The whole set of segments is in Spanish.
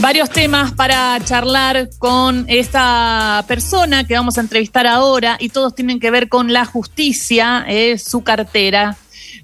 Varios temas para charlar con esta persona que vamos a entrevistar ahora y todos tienen que ver con la justicia, es su cartera.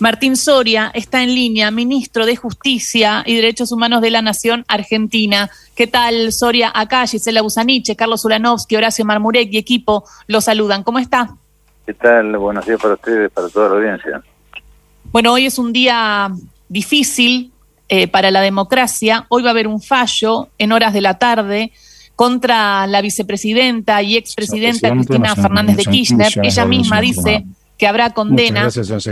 Martín Soria está en línea, ministro de Justicia y Derechos Humanos de la Nación Argentina. ¿Qué tal, Soria? Acá Gisela Busaniche, Carlos Ulanovsky, Horacio Marmurek y equipo los saludan. ¿Cómo está? ¿Qué tal? Buenos días para ustedes, para toda la audiencia. Bueno, hoy es un día difícil eh, para la democracia. Hoy va a haber un fallo en horas de la tarde contra la vicepresidenta y expresidenta Cristina Fernández de Kirchner. Ella misma dice que habrá condena.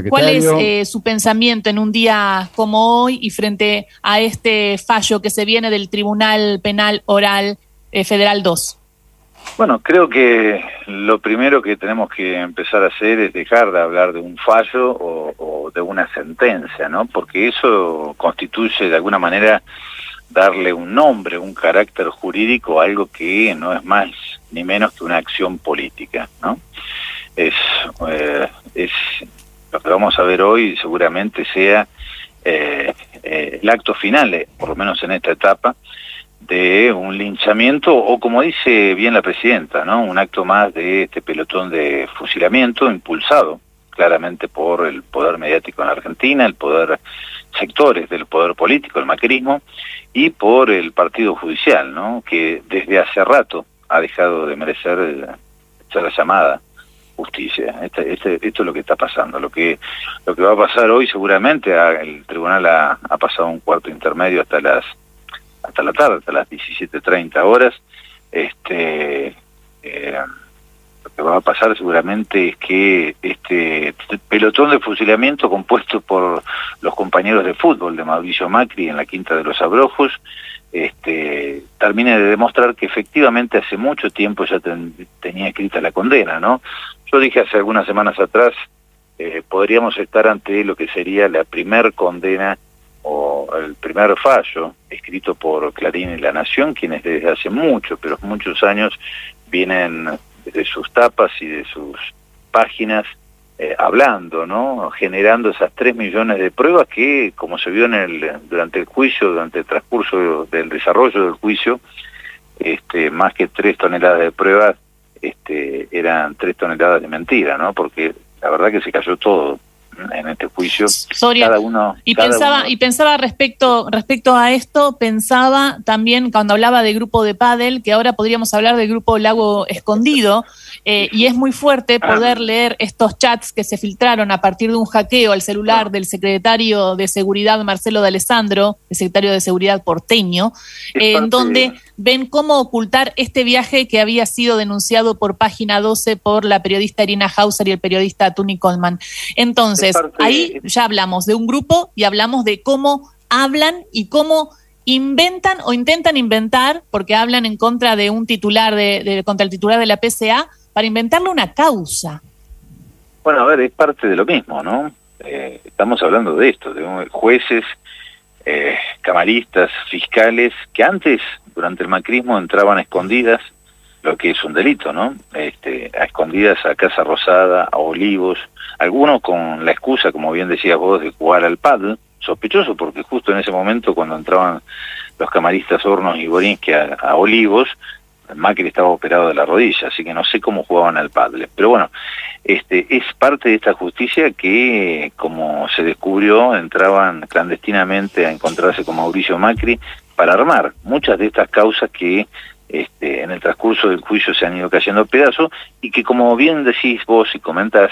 ¿Cuál es eh, su pensamiento en un día como hoy y frente a este fallo que se viene del Tribunal Penal Oral eh, Federal 2? Bueno, creo que lo primero que tenemos que empezar a hacer es dejar de hablar de un fallo o, de una sentencia, ¿no? Porque eso constituye de alguna manera darle un nombre, un carácter jurídico a algo que no es más ni menos que una acción política, ¿no? es, eh, es lo que vamos a ver hoy seguramente sea eh, eh, el acto final, por lo menos en esta etapa, de un linchamiento o como dice bien la presidenta, ¿no? Un acto más de este pelotón de fusilamiento impulsado claramente por el poder mediático en Argentina, el poder sectores del poder político, el macrismo y por el partido judicial, ¿no? Que desde hace rato ha dejado de merecer la llamada justicia. Este, este, esto es lo que está pasando. Lo que lo que va a pasar hoy seguramente, el tribunal ha, pasado un cuarto intermedio hasta las hasta la tarde, hasta las 17.30 horas. Este, eh, lo que va a pasar seguramente es que este pelotón de fusilamiento compuesto por los compañeros de fútbol de Mauricio Macri en la Quinta de los Abrojos, este, termine de demostrar que efectivamente hace mucho tiempo ya tenía escrita la condena, ¿no? Yo dije hace algunas semanas atrás, eh, podríamos estar ante lo que sería la primer condena o el primer fallo escrito por Clarín y La Nación, quienes desde hace mucho, pero muchos años, vienen de sus tapas y de sus páginas eh, hablando, ¿no? Generando esas tres millones de pruebas que, como se vio en el, durante el juicio, durante el transcurso del desarrollo del juicio, este, más que tres toneladas de pruebas, este, eran tres toneladas de mentira, ¿no? Porque la verdad que se cayó todo en este juicio. cada uno, y pensaba y pensaba respecto respecto a esto, pensaba también cuando hablaba de grupo de pádel que ahora podríamos hablar del grupo Lago Escondido eh, y es muy fuerte poder leer estos chats que se filtraron a partir de un hackeo al celular del secretario de Seguridad Marcelo de Alessandro, el secretario de Seguridad porteño, en donde ven cómo ocultar este viaje que había sido denunciado por página 12 por la periodista Irina Hauser y el periodista Tony Coleman. Entonces, ahí ya hablamos de un grupo y hablamos de cómo hablan y cómo inventan o intentan inventar, porque hablan en contra de un titular de, contra el titular de la PCA, para inventarle una causa. Bueno, a ver, es parte de lo mismo, ¿no? Eh, estamos hablando de esto, de jueces, eh, camaristas, fiscales, que antes durante el macrismo entraban a escondidas, lo que es un delito, ¿no? Este, a escondidas a Casa Rosada, a Olivos, algunos con la excusa, como bien decías vos, de jugar al pad, sospechoso porque justo en ese momento cuando entraban los camaristas Hornos y Borinsky a, a Olivos, Macri estaba operado de la rodilla, así que no sé cómo jugaban al padre. Pero bueno, este, es parte de esta justicia que, como se descubrió, entraban clandestinamente a encontrarse con Mauricio Macri para armar muchas de estas causas que este, en el transcurso del juicio se han ido cayendo pedazos y que como bien decís vos y comentas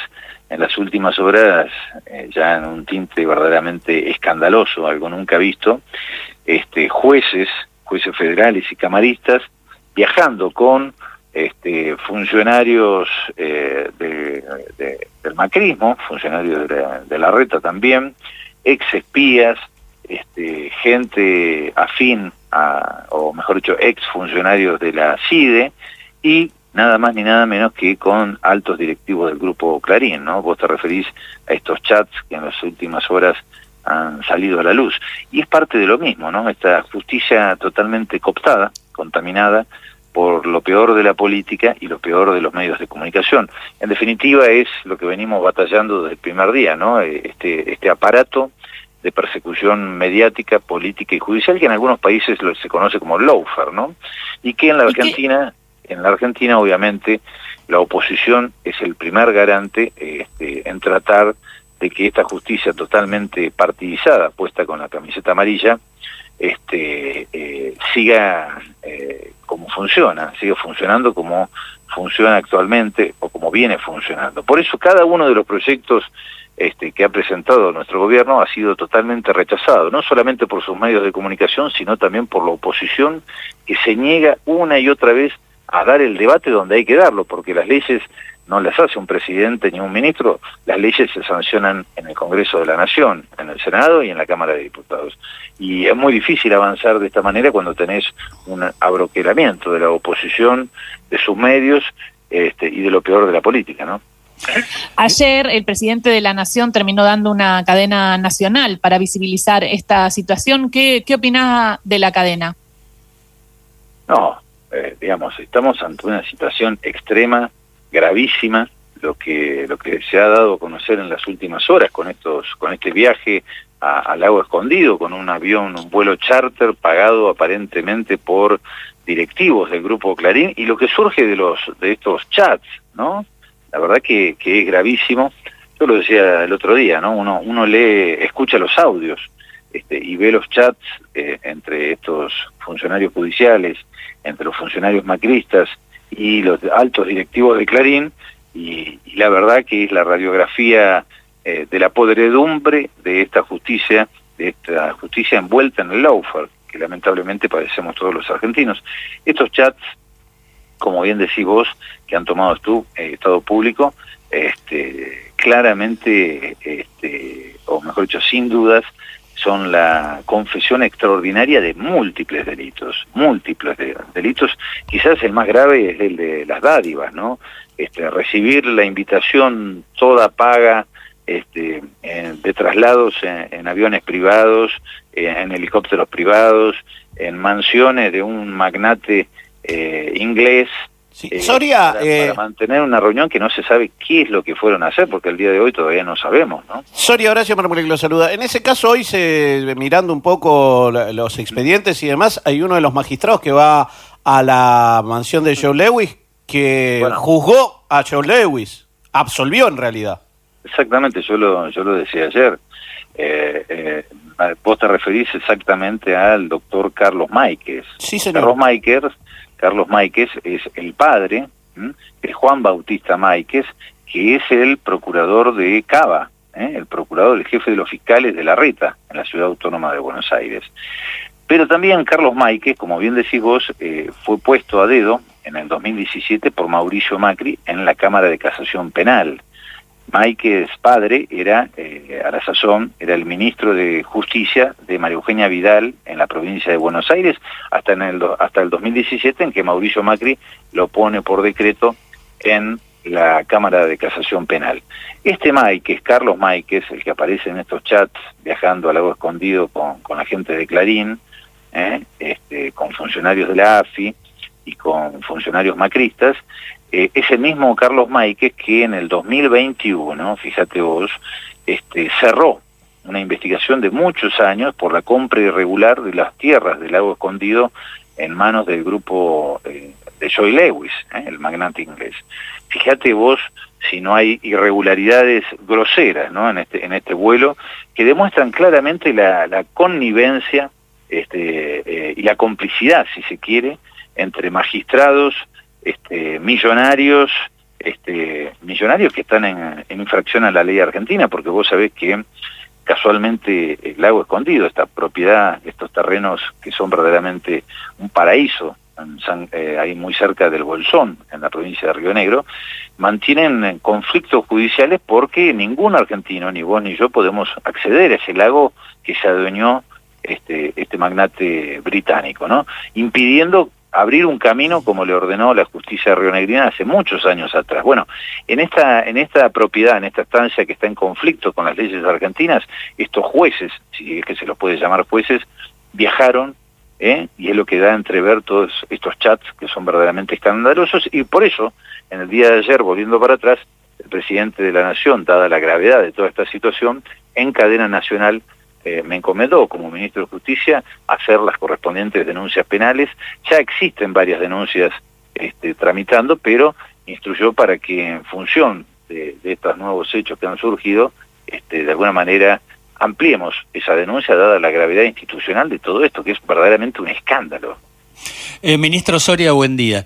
en las últimas horas, eh, ya en un tinte verdaderamente escandaloso, algo nunca visto, este, jueces, jueces federales y camaristas, viajando con este, funcionarios eh, del macrismo, funcionarios de la, de la reta también, ex espías, este, gente afín, a, o mejor dicho, ex funcionarios de la CIDE, y nada más ni nada menos que con altos directivos del grupo Clarín, ¿no? Vos te referís a estos chats que en las últimas horas han salido a la luz. Y es parte de lo mismo, ¿no? Esta justicia totalmente cooptada, contaminada por lo peor de la política y lo peor de los medios de comunicación. En definitiva es lo que venimos batallando desde el primer día, ¿no? Este, este aparato de persecución mediática, política y judicial que en algunos países lo, se conoce como lawfare, ¿no? Y que en la Argentina, en la Argentina obviamente la oposición es el primer garante este, en tratar de que esta justicia totalmente partidizada, puesta con la camiseta amarilla, este, eh, siga eh, como funciona, siga funcionando como funciona actualmente o como viene funcionando. Por eso cada uno de los proyectos este, que ha presentado nuestro gobierno ha sido totalmente rechazado, no solamente por sus medios de comunicación, sino también por la oposición que se niega una y otra vez a dar el debate donde hay que darlo, porque las leyes no las hace un presidente ni un ministro, las leyes se sancionan en el Congreso de la Nación, en el Senado y en la Cámara de Diputados. Y es muy difícil avanzar de esta manera cuando tenés un abroquelamiento de la oposición, de sus medios este, y de lo peor de la política, ¿no? Ayer el presidente de la Nación terminó dando una cadena nacional para visibilizar esta situación. ¿Qué, qué opinás de la cadena? No, eh, digamos, estamos ante una situación extrema, gravísima, lo que lo que se ha dado a conocer en las últimas horas con estos con este viaje al lago escondido con un avión, un vuelo charter pagado aparentemente por directivos del grupo Clarín y lo que surge de los de estos chats, ¿no? La verdad que, que es gravísimo. Yo lo decía el otro día, ¿no? Uno uno lee, escucha los audios este, y ve los chats eh, entre estos funcionarios judiciales, entre los funcionarios macristas y los altos directivos de Clarín, y, la verdad que es la radiografía eh, de la podredumbre de esta justicia, de esta justicia envuelta en el lawfare, que lamentablemente padecemos todos los argentinos. Estos chats, como bien decís vos, que han tomado tú, eh, Estado Público, este, claramente, este, o mejor dicho, sin dudas, son la confesión extraordinaria de múltiples delitos, múltiples delitos. Quizás el más grave es el de las dádivas, ¿no? Este, recibir la invitación toda paga este, de traslados en, aviones privados, en helicópteros privados, en mansiones de un magnate eh, inglés, eh, Soria, para, eh, mantener una reunión que no se sabe qué es lo que fueron a hacer, porque el día de hoy todavía no sabemos, ¿no? Soria, Horacio Marmolek lo saluda. En ese caso, hoy, se, mirando un poco los expedientes y demás, hay uno de los magistrados que va a la mansión de Joe Lewis que juzgó a Joe Lewis, absolvió en realidad. Exactamente, yo lo, yo lo decía ayer. Eh, eh, vos te referís exactamente al doctor Carlos Máquez. Sí, señor. Carlos Máquez Carlos Máquez es el padre de Juan Bautista Máquez, que es el procurador de Cava, ¿eh? el procurador, el jefe de los fiscales de la Reta, en la ciudad autónoma de Buenos Aires. Pero también Carlos Máquez, como bien decís vos, eh, fue puesto a dedo en el 2017 por Mauricio Macri en la Cámara de Casación Penal. Máquez padre era, eh, a la sazón, era el ministro de Justicia de María Eugenia Vidal en la provincia de Buenos Aires hasta, en el, hasta el 2017 en que Mauricio Macri lo pone por decreto en la Cámara de Casación Penal. Este Máquez, Carlos Máquez, el que aparece en estos chats viajando al lago escondido con, con la gente de Clarín, ¿eh? este, con funcionarios de la AFI y con funcionarios macristas, eh, ese mismo Carlos Máquez que en el 2021, fíjate vos, este, cerró una investigación de muchos años por la compra irregular de las tierras del lago escondido en manos del grupo eh, de Joy Lewis, eh, el magnate inglés. Fíjate vos si no hay irregularidades groseras ¿no? en, este, en este vuelo que demuestran claramente la, connivencia este, y la complicidad, si se quiere, entre magistrados, este, millonarios, este, millonarios que están en, infracción a la ley argentina, porque vos sabés que casualmente el lago escondido, esta propiedad, estos terrenos que son verdaderamente un paraíso, eh, ahí muy cerca del Bolsón, en la provincia de Río Negro, mantienen conflictos judiciales porque ningún argentino, ni vos ni yo, podemos acceder a ese lago que se adueñó este, este magnate británico, ¿no? Impidiendo abrir un camino como le ordenó la justicia rionegrina hace muchos años atrás. Bueno, en esta, en esta propiedad, en esta estancia que está en conflicto con las leyes argentinas, estos jueces, si es que se los puede llamar jueces, viajaron, ¿eh? y es lo que da entrever todos estos chats que son verdaderamente escandalosos, y por eso, en el día de ayer, volviendo para atrás, el presidente de la Nación, dada la gravedad de toda esta situación, en cadena nacional eh, me encomendó como ministro de Justicia hacer las correspondientes denuncias penales. Ya existen varias denuncias este, tramitando, pero instruyó para que en función de, estos nuevos hechos que han surgido, este, de alguna manera ampliemos esa denuncia dada la gravedad institucional de todo esto, que es verdaderamente un escándalo. Eh, ministro Soria, buen día.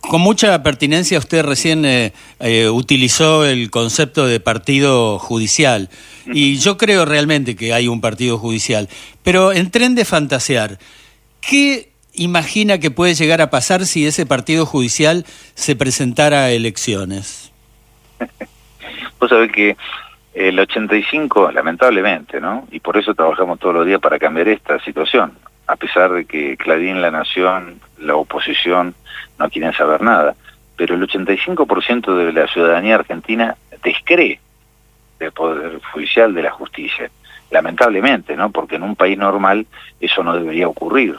Con mucha pertinencia usted recién eh, eh, utilizó el concepto de partido judicial y yo creo realmente que hay un partido judicial, pero en tren de fantasear, ¿qué imagina que puede llegar a pasar si ese partido judicial se presentara a elecciones? Vos sabés que el 85, lamentablemente, ¿no? Y por eso trabajamos todos los días para cambiar esta situación, a pesar de que Clarín, La Nación, la oposición no quieren saber nada. Pero el 85% de la ciudadanía argentina descree del Poder Judicial, de la justicia. Lamentablemente, ¿no? Porque en un país normal eso no debería ocurrir.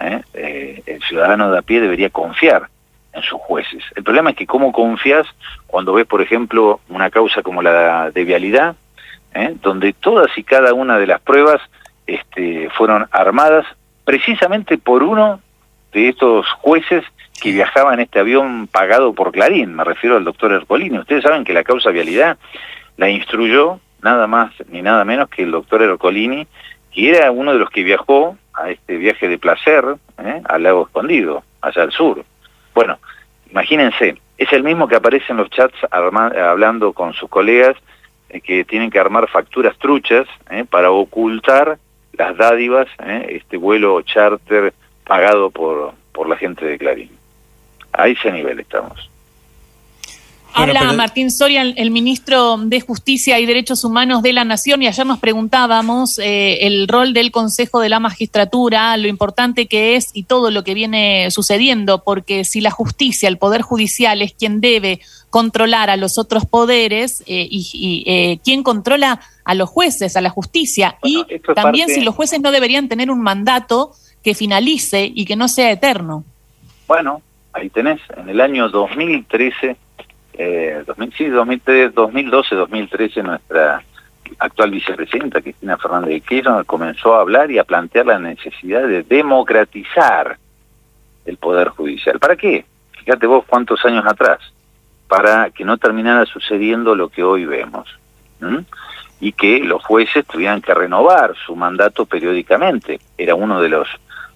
¿eh? Eh, el ciudadano de a pie debería confiar en sus jueces. El problema es que cómo confías cuando ves, por ejemplo, una causa como la de vialidad, ¿eh? donde todas y cada una de las pruebas este, fueron armadas precisamente por uno de estos jueces que viajaba en este avión pagado por Clarín, me refiero al doctor Ercolini. Ustedes saben que la causa vialidad la instruyó nada más ni nada menos que el doctor Ercolini, que era uno de los que viajó a este viaje de placer ¿eh? al lago escondido, allá al sur. Bueno, imagínense, es el mismo que aparece en los chats hablando con sus colegas eh, que tienen que armar facturas truchas ¿eh? para ocultar las dádivas, este vuelo charter pagado por, por la gente de Clarín. A ese nivel estamos. Habla Martín Soria, el, ministro de Justicia y Derechos Humanos de la Nación, y ayer nos preguntábamos eh, el rol del Consejo de la Magistratura, lo importante que es y todo lo que viene sucediendo, porque si la justicia, el Poder Judicial es quien debe controlar a los otros poderes eh, y, eh, quien controla a los jueces, a la justicia, y también si los jueces no deberían tener un mandato que finalice y que no sea eterno. Bueno, ahí tenés, en el año 2013 eh, 2003, 2012, 2013, nuestra actual vicepresidenta, Cristina Fernández de Kirchner, comenzó a hablar y a plantear la necesidad de democratizar el Poder Judicial. ¿Para qué? Fíjate vos cuántos años atrás, para que no terminara sucediendo lo que hoy vemos. Y que los jueces tuvieran que renovar su mandato periódicamente. Era uno de los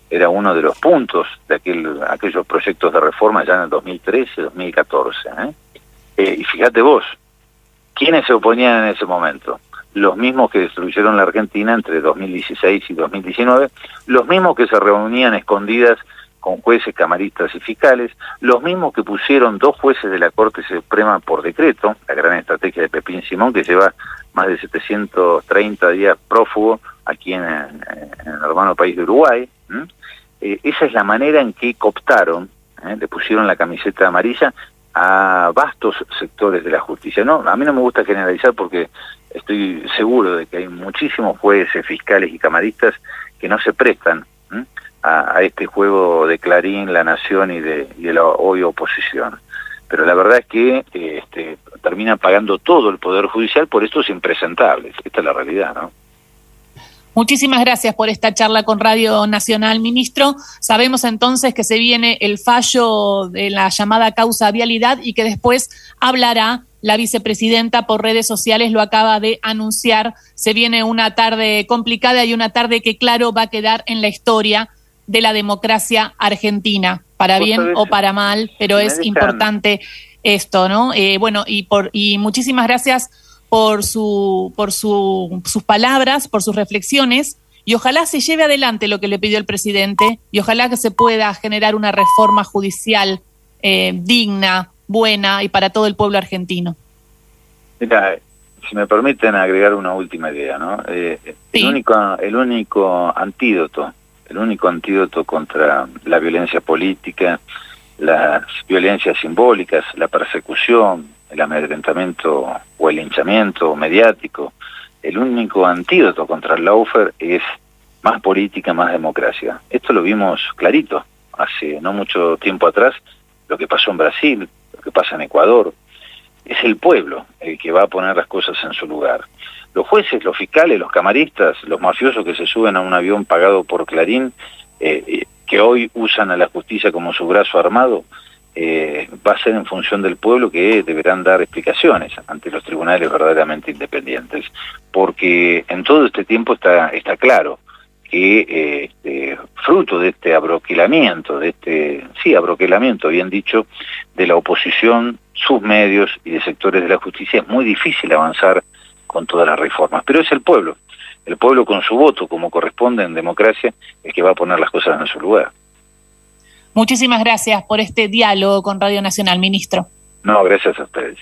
era uno de los puntos de aquel, aquellos proyectos de reforma ya en el 2013, 2014. ¿eh? Eh, y fíjate vos, ¿quiénes se oponían en ese momento? Los mismos que destruyeron la Argentina entre 2016 y 2019, los mismos que se reunían escondidas con jueces, camaristas y fiscales, los mismos que pusieron dos jueces de la Corte Suprema por decreto, la gran estrategia de Pepín Simón, que lleva más de 730 días prófugo aquí en, el hermano país de Uruguay. Eh, esa es la manera en que cooptaron, ¿eh? le pusieron la camiseta amarilla a vastos sectores de la justicia. No, a mí no me gusta generalizar porque estoy seguro de que hay muchísimos jueces, fiscales y camaristas que no se prestan a, este juego de Clarín, La Nación y de, la hoy oposición. Pero la verdad es que este, terminan pagando todo el Poder Judicial por estos impresentables. Esta es la realidad, ¿no? Muchísimas gracias por esta charla con Radio Nacional, ministro. Sabemos entonces que se viene el fallo de la llamada causa vialidad y que después hablará la vicepresidenta por redes sociales, lo acaba de anunciar. Se viene una tarde complicada y una tarde que, claro, va a quedar en la historia de la democracia argentina, para bien o para mal, pero es importante esto, ¿no? Eh, bueno, y, por, y muchísimas gracias por, su, por su, sus palabras, por sus reflexiones y ojalá se lleve adelante lo que le pidió el presidente y ojalá que se pueda generar una reforma judicial eh, digna, buena y para todo el pueblo argentino. Mira, si me permiten agregar una última idea, ¿no? Eh, el, único, el único antídoto, el único antídoto contra la violencia política, las violencias simbólicas, la persecución, el amedrentamiento o el hinchamiento mediático, el único antídoto contra el lawfare es más política, más democracia. Esto lo vimos clarito hace no mucho tiempo atrás, lo que pasó en Brasil, lo que pasa en Ecuador. Es el pueblo el que va a poner las cosas en su lugar. los jueces, los fiscales, los camaristas, los mafiosos que se suben a un avión pagado por Clarín, eh, eh, que hoy usan a la justicia como su brazo armado, eh, va a ser en función del pueblo que deberán dar explicaciones ante los tribunales verdaderamente independientes, porque en todo este tiempo está, claro que este, fruto de este abroquelamiento, de este, sí, abroquelamiento, bien dicho, de la oposición, sus medios y de sectores de la justicia, es muy difícil avanzar con todas las reformas, pero es el pueblo, el pueblo con su voto, como corresponde en democracia, el que va a poner las cosas en su lugar. Muchísimas gracias por este diálogo con Radio Nacional, ministro. No, gracias a ustedes.